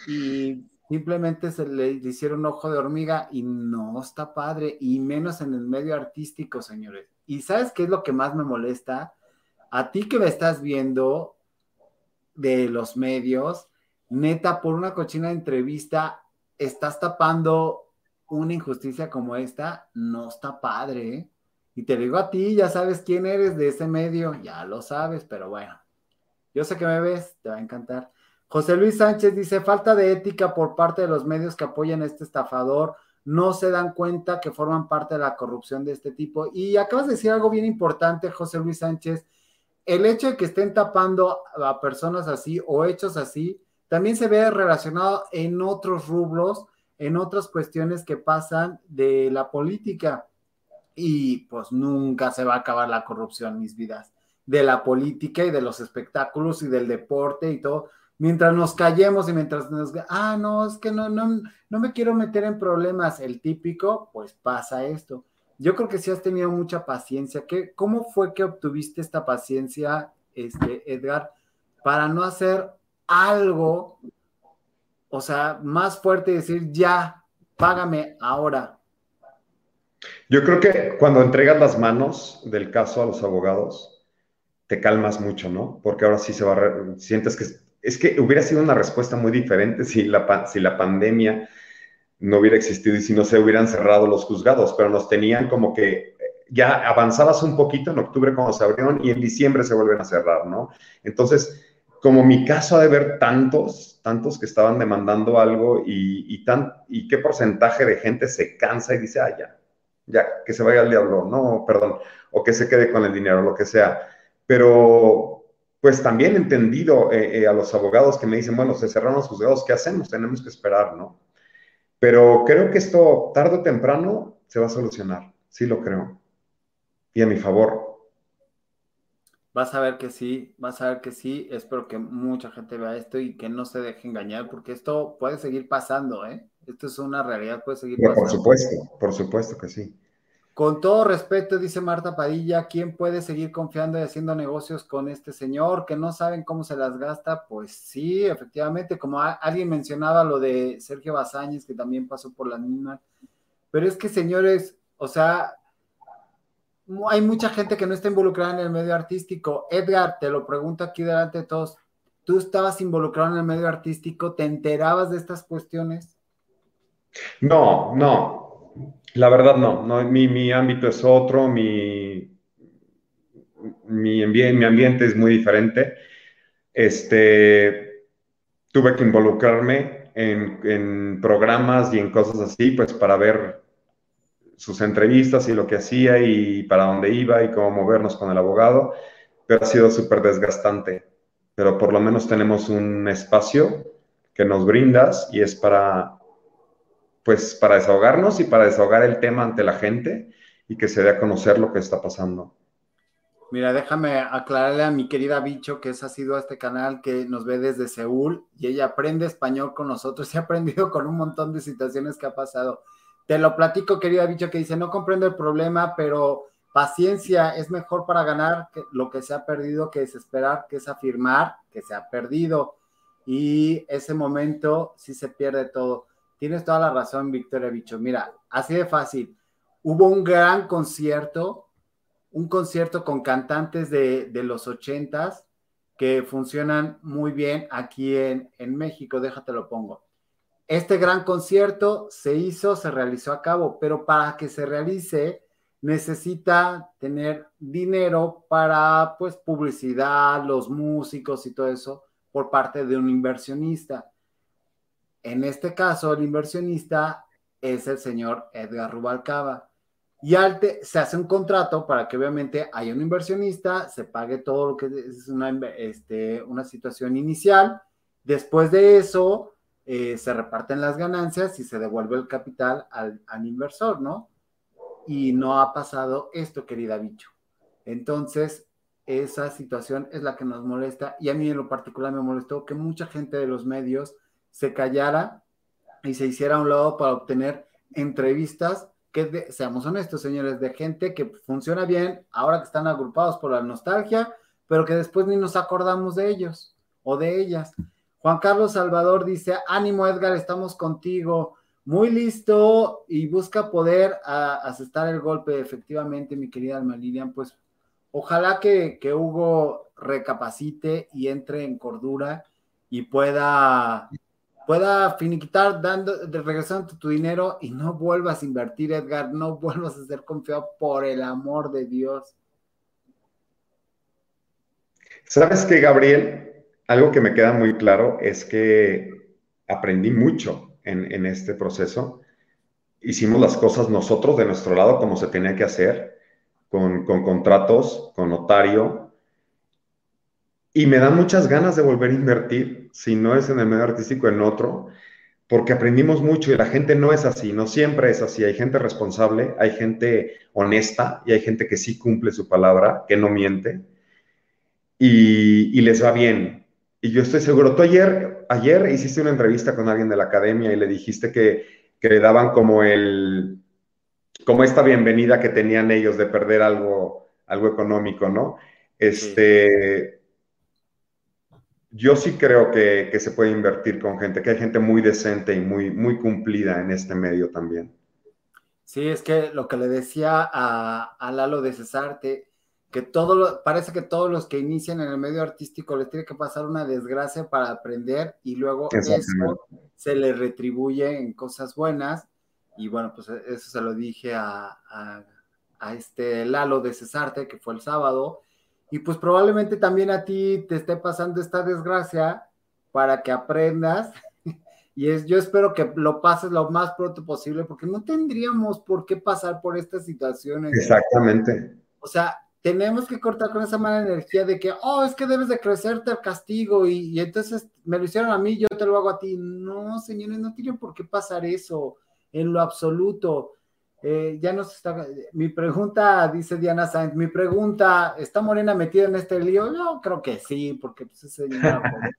y simplemente se le hicieron ojo de hormiga y no está padre, y menos en el medio artístico, señores. Y sabes qué es lo que más me molesta? A ti que me estás viendo de los medios, neta, por una cochina de entrevista, estás tapando una injusticia como esta, no está padre. ¿eh? Y te digo a ti, ya sabes quién eres de ese medio, ya lo sabes, pero bueno, yo sé que me ves, te va a encantar. José Luis Sánchez dice, falta de ética por parte de los medios que apoyan a este estafador no se dan cuenta que forman parte de la corrupción de este tipo. Y acabas de decir algo bien importante, José Luis Sánchez. El hecho de que estén tapando a personas así o hechos así, también se ve relacionado en otros rubros, en otras cuestiones que pasan de la política. Y pues nunca se va a acabar la corrupción, mis vidas, de la política y de los espectáculos y del deporte y todo mientras nos callemos y mientras nos, ah, no, es que no, no, no me quiero meter en problemas, el típico, pues pasa esto. Yo creo que sí has tenido mucha paciencia. ¿Qué, ¿Cómo fue que obtuviste esta paciencia, este, Edgar, para no hacer algo, o sea, más fuerte y decir, ya, págame ahora? Yo creo que cuando entregas las manos del caso a los abogados, te calmas mucho, ¿no? Porque ahora sí se va a sientes que es que hubiera sido una respuesta muy diferente si la, si la pandemia no hubiera existido y si no se hubieran cerrado los juzgados, pero nos tenían como que ya avanzabas un poquito en octubre cuando se abrieron y en diciembre se vuelven a cerrar, ¿no? Entonces, como mi caso de ver tantos, tantos que estaban demandando algo y, tan, y qué porcentaje de gente se cansa y dice, ah, ya, ya, que se vaya al diablo, no, perdón, o que se quede con el dinero, lo que sea. Pero pues también entendido eh, eh, a los abogados que me dicen, bueno, se cerraron los juzgados, ¿qué hacemos? Tenemos que esperar, ¿no? Pero creo que esto tarde o temprano se va a solucionar, sí lo creo. Y a mi favor. Vas a ver que sí, vas a ver que sí. Espero que mucha gente vea esto y que no se deje engañar, porque esto puede seguir pasando, ¿eh? Esto es una realidad, puede seguir pasando. Por supuesto, por supuesto que sí. Con todo respeto, dice Marta Padilla, ¿quién puede seguir confiando y haciendo negocios con este señor que no saben cómo se las gasta? Pues sí, efectivamente, como alguien mencionaba lo de Sergio Bazáñez, que también pasó por la misma. Pero es que, señores, o sea, hay mucha gente que no está involucrada en el medio artístico. Edgar, te lo pregunto aquí delante de todos. ¿Tú estabas involucrado en el medio artístico? ¿Te enterabas de estas cuestiones? No, no. La verdad no, no mi, mi ámbito es otro, mi, mi, mi ambiente es muy diferente. Este, tuve que involucrarme en, programas y en cosas así, pues para ver sus entrevistas y lo que hacía y para dónde iba y cómo movernos con el abogado, pero ha sido súper desgastante. Pero por lo menos tenemos un espacio que nos brindas y es para, pues, para desahogarnos y para desahogar el tema ante la gente y que se dé a conocer lo que está pasando. Mira, déjame aclararle a mi querida Bicho que es ha sido a este canal que nos ve desde Seúl y ella aprende español con nosotros y ha aprendido con un montón de situaciones que ha pasado. Te lo platico, querida Bicho, que dice, no comprendo el problema, pero paciencia es mejor para ganar lo que se ha perdido que es esperar, que es afirmar que se ha perdido. Y ese momento sí se pierde todo. Tienes toda la razón, Victoria Bicho. Mira, así de fácil. Hubo un gran concierto, un concierto con cantantes de, los ochentas que funcionan muy bien aquí en, en México. Déjate lo pongo. Este gran concierto se hizo, se realizó a cabo, pero para que se realice necesita tener dinero para pues publicidad, los músicos y todo eso por parte de un inversionista. En este caso, el inversionista es el señor Edgar Rubalcaba. Y se hace un contrato para que obviamente haya un inversionista, se pague todo lo que es una, este, una situación inicial. Después de eso, eh, se reparten las ganancias y se devuelve el capital al, inversor, ¿no? Y no ha pasado esto, querida bicho. Entonces, esa situación es la que nos molesta y a mí en lo particular me molestó que mucha gente de los medios se callara y se hiciera a un lado para obtener entrevistas que, seamos honestos, señores, de gente que funciona bien ahora que están agrupados por la nostalgia, pero que después ni nos acordamos de ellos o de ellas. Juan Carlos Salvador dice, ánimo Edgar, estamos contigo. Muy listo y busca poder asestar el golpe. Efectivamente, mi querida Alma Lilian, pues ojalá que, Hugo recapacite y entre en cordura y pueda, pueda finiquitar dando, regresando tu dinero y no vuelvas a invertir, Edgar, no vuelvas a ser confiado por el amor de Dios. ¿Sabes qué, Gabriel? algo que me queda muy claro es que aprendí mucho en, este proceso. Hicimos las cosas nosotros de nuestro lado como se tenía que hacer, con, contratos, con notario. Y me dan muchas ganas de volver a invertir, si no es en el medio artístico, en otro, porque aprendimos mucho y la gente no es así, no siempre es así. Hay gente responsable, hay gente honesta y hay gente que sí cumple su palabra, que no miente y les va bien. Y yo estoy seguro, tú ayer, ayer hiciste una entrevista con alguien de la academia y le dijiste que, le daban como el, como esta bienvenida que tenían ellos de perder algo, algo económico, ¿no? Este, yo sí creo que, se puede invertir con gente, que hay gente muy decente y muy, muy cumplida en este medio también. Sí, es que lo que le decía a, a Lalo de Cesarte, que todo parece que todos los que inician en el medio artístico les tiene que pasar una desgracia para aprender y luego eso se les retribuye en cosas buenas. Y bueno, pues e, eso se lo dije a, a, este Lalo de Cesarte, que fue el sábado. Y pues probablemente también a ti te esté pasando esta desgracia para que aprendas. Y es, yo espero que lo pases lo más pronto posible, porque no tendríamos por qué pasar por estas situaciones. Exactamente. O sea, tenemos que cortar con esa mala energía de que, oh, es que debes de crecerte al castigo y, entonces me lo hicieron a mí, yo te lo hago a ti. No, señores, no tiene por qué pasar eso en lo absoluto. Eh, ya nos está, mi pregunta, dice Diana Sainz, mi pregunta, ¿está Morena metida en este lío? Yo creo que sí, porque pues ese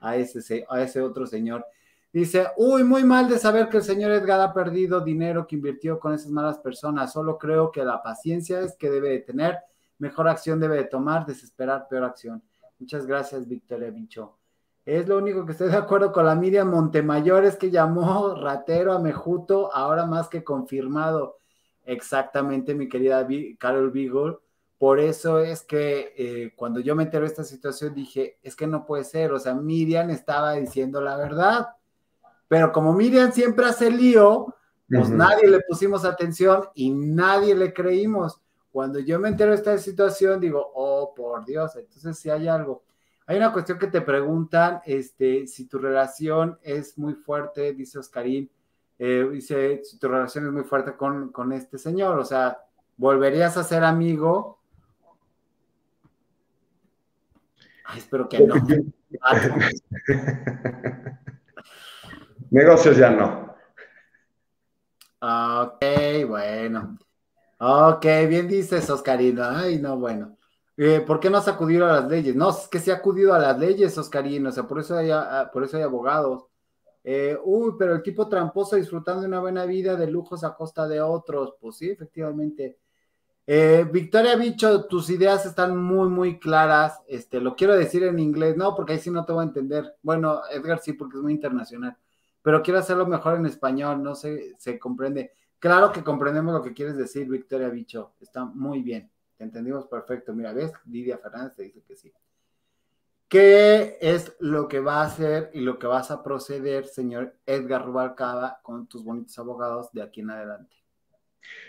a ese, a ese otro señor. Dice, uy, muy mal de saber que el señor Edgar ha perdido dinero que invirtió con esas malas personas. Solo creo que la paciencia es que debe de tener, mejor acción debe de tomar, desesperar, peor acción. Muchas gracias, Victoria Bicho. Es lo único que estoy de acuerdo con la Miriam Montemayor, es que llamó ratero a Mejuto, ahora más que confirmado. Exactamente, mi querida Carol Beagle. Por eso es que eh, cuando yo me enteré de esta situación dije, es que no puede ser, o sea, Miriam estaba diciendo la verdad pero como Miriam siempre hace lío, pues nadie le pusimos atención y nadie le creímos. Cuando yo me entero de esta situación, digo, oh, por Dios, entonces si hay algo. Hay una cuestión que te preguntan, este, si tu relación es muy fuerte, dice Oscarín, eh, dice, si tu relación es muy fuerte con, con este señor, o sea, ¿volverías a ser amigo? Ay, espero que no. Negocios ya no. Ok, bueno. Ok, bien dices, Oscarino. Ay, no, bueno. Eh, ¿Por qué no has acudido a las leyes? No, es que se ha acudido a las leyes, Oscarino, o sea, por eso hay, por eso hay abogados. Eh, uy, pero el tipo tramposo disfrutando de una buena vida de lujos a costa de otros. Pues sí, efectivamente. Eh, Victoria Bicho, tus ideas están muy, muy claras. Este, lo quiero decir en inglés, no, porque ahí sí no te voy a entender. Bueno, Edgar sí, porque es muy internacional. Pero quiero hacerlo mejor en español, no sé, se comprende. Claro que comprendemos lo que quieres decir, Victoria Bicho. Está muy bien. Te entendimos perfecto. Mira, ¿ves? Lidia Fernández te dice que sí. ¿Qué es lo que va a hacer y lo que vas a proceder, señor Edgar Rubalcaba, con tus bonitos abogados de aquí en adelante?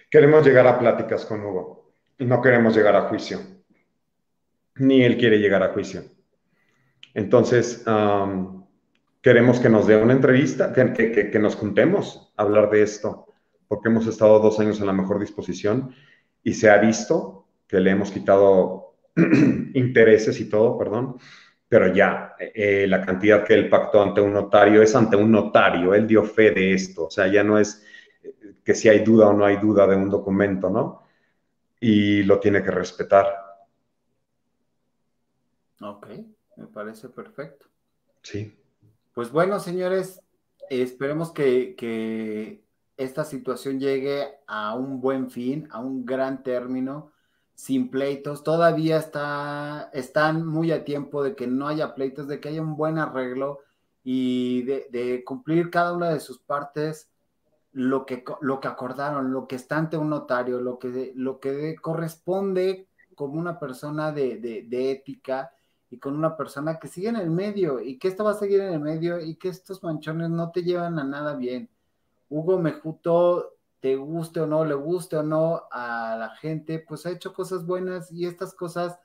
Queremos llegar a pláticas con Hugo no queremos llegar a juicio. Ni él quiere llegar a juicio. Entonces, queremos que nos dé una entrevista, que, que nos juntemos a hablar de esto, porque hemos estado dos años en la mejor disposición y se ha visto que le hemos quitado intereses y todo, perdón, pero ya eh, la cantidad que él pactó ante un notario es ante un notario, él dio fe de esto, o sea, ya no es eh, que si hay duda o no hay duda de un documento, ¿no? Y lo tiene que respetar. Ok, me parece perfecto. Sí. Pues bueno, señores, esperemos que, que esta situación llegue a un buen fin, a un gran término sin pleitos, todavía está, están muy a tiempo de que no haya pleitos, de que haya un buen arreglo y de, cumplir cada una de sus partes lo que, lo que acordaron, lo que está ante un notario, lo que, lo que corresponde como una persona de, de, ética y con una persona que sigue en el medio y que esto va a seguir en el medio y que estos manchones no te llevan a nada bien. Hugo Mejuto te guste o no, le guste o no a la gente, pues ha hecho cosas buenas y estas cosas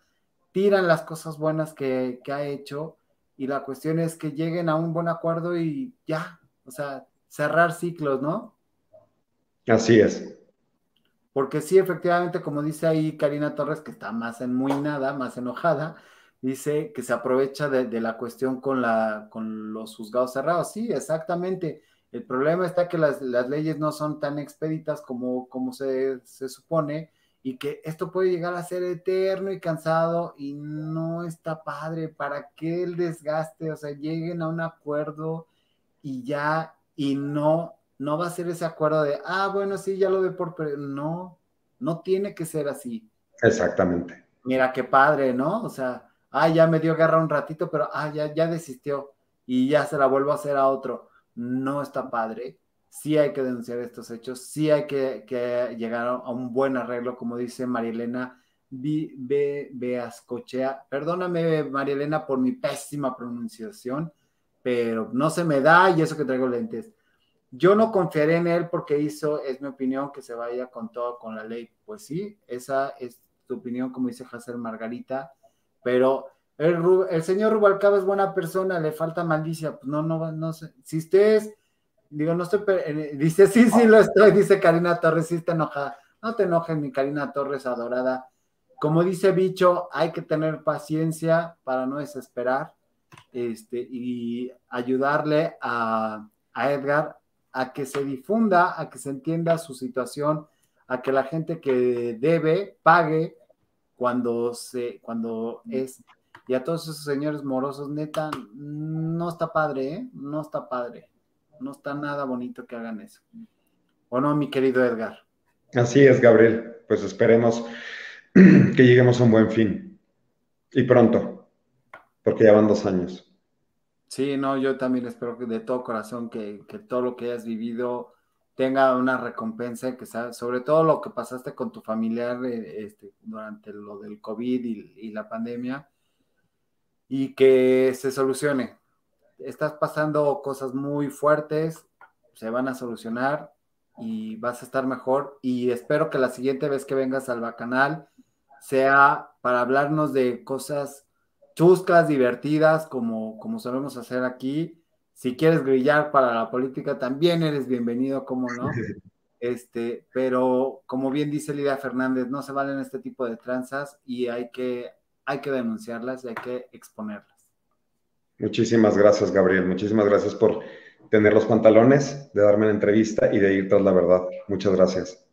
tiran las cosas buenas que, ha hecho y la cuestión es que lleguen a un buen acuerdo y ya, o sea, cerrar ciclos, ¿no? Así es. Porque sí, efectivamente, como dice ahí Karina Torres, que está más en muy nada, más enojada, dice que se aprovecha de, de la cuestión con, la, con los juzgados cerrados. Sí, exactamente. El problema está que las, leyes no son tan expeditas como, como se, supone y que esto puede llegar a ser eterno y cansado y no está padre. ¿Para que el desgaste? O sea, lleguen a un acuerdo y ya, y no, no va a ser ese acuerdo de, ah, bueno, sí, ya lo de por... No, no tiene que ser así. Exactamente. Mira qué padre, ¿no? O sea, ah, ya me dio guerra un ratito, pero ah, ya, ya desistió y ya se la vuelvo a hacer a otro no está padre. Sí hay que denunciar estos hechos, sí hay que, llegar a un buen arreglo, como dice Marielena Beascochea. Perdóname, Marielena, por mi pésima pronunciación, pero no se me da y eso que traigo lentes. Yo no confiaré en él porque hizo, es mi opinión, que se vaya con todo con la ley. Pues sí, esa es tu opinión, como dice Hazel Margarita, pero el, señor Rubalcaba es buena persona, le falta malicia. Pues no, no, no sé. Si ustedes, digo, no estoy, eh, dice, sí, sí, lo estoy, dice Karina Torres, sí está enojada. No te enojes, mi Karina Torres adorada. Como dice Bicho, hay que tener paciencia para no desesperar este, y ayudarle a, a Edgar a que se difunda, a que se entienda su situación, a que la gente que debe pague cuando se, cuando es y a todos esos señores morosos, neta, no está padre, ¿eh? No está padre. No está nada bonito que hagan eso. ¿O no, mi querido Edgar? Así es, Gabriel. Pues esperemos que lleguemos a un buen fin. Y pronto, porque ya van dos años. Sí, no, yo también espero que de todo corazón que, todo lo que hayas vivido tenga una recompensa, que sea, sobre todo lo que pasaste con tu familiar eh, este, durante lo del COVID y la pandemia, y que se solucione. Estás pasando cosas muy fuertes, se van a solucionar y vas a estar mejor. Y espero que la siguiente vez que vengas al Bacanal sea para hablarnos de cosas chuscas, divertidas, como, como solemos hacer aquí. Si quieres grillar para la política, también eres bienvenido, como no. Este, pero como bien dice Lidia Fernández, no se valen este tipo de tranzas y hay que, hay que denunciarlas y hay que exponerlas. Muchísimas gracias, Gabriel. Muchísimas gracias por tener los pantalones, de darme la entrevista y de ir tras la verdad. Muchas gracias.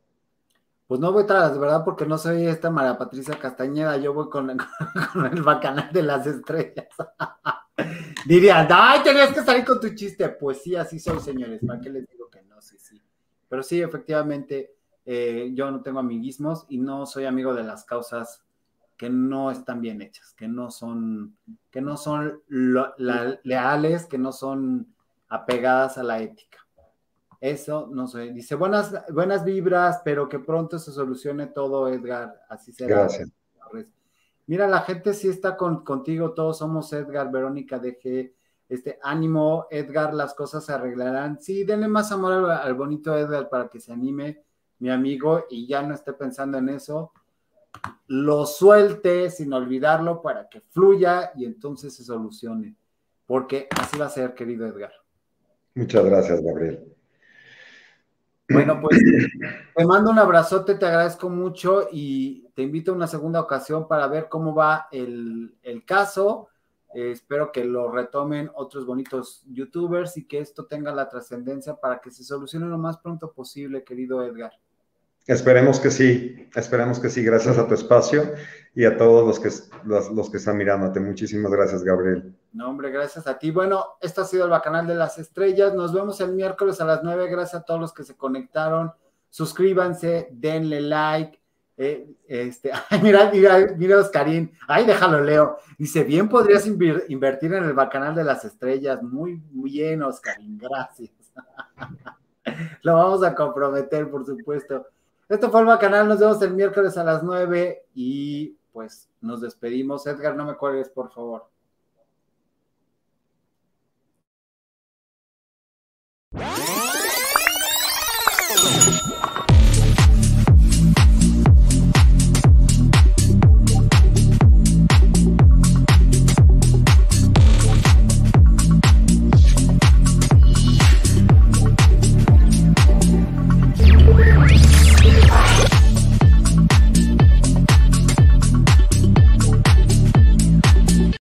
Pues no voy tras la verdad porque no soy esta María Patricia Castañeda, yo voy con, con el bacanal de las estrellas. Dirían, ay, tenías que salir con tu chiste. Pues sí, así soy, señores. ¿Para qué les digo que no? Sí, sí. Pero sí, efectivamente, eh, yo no tengo amiguismos y no soy amigo de las causas que no están bien hechas, que no son, que no son leales, que no son apegadas a la ética. Eso no sé. Dice buenas, buenas vibras, pero que pronto se solucione todo, Edgar. Así será. Gracias. Mira, la gente sí está con, contigo, todos somos Edgar, Verónica DG. Este ánimo, Edgar, las cosas se arreglarán. Sí, denle más amor al, al bonito Edgar para que se anime, mi amigo, y ya no esté pensando en eso lo suelte sin olvidarlo para que fluya y entonces se solucione. Porque así va a ser, querido Edgar. Muchas gracias, Gabriel. Bueno, pues te mando un abrazote, te agradezco mucho y te invito a una segunda ocasión para ver cómo va el, caso. Eh, espero que lo retomen otros bonitos youtubers y que esto tenga la trascendencia para que se solucione lo más pronto posible, querido Edgar. Esperemos que sí, esperemos que sí, gracias a tu espacio y a todos los que, los, que están mirándote. Muchísimas gracias, Gabriel. No, hombre, gracias a ti. Bueno, esto ha sido el Bacanal de las Estrellas. Nos vemos el miércoles a las 9. Gracias a todos los que se conectaron. Suscríbanse, denle like. Eh, este, ay, mira, mira, mira, Oscarín. Ay, déjalo, Leo. Dice, bien podrías invertir en el Bacanal de las Estrellas. Muy, muy bien, Oscarín. Gracias. Lo vamos a comprometer, por supuesto. Esto fue el Bacanal, nos vemos el miércoles a las 9 y pues nos despedimos. Edgar, no me cuelgues, por favor.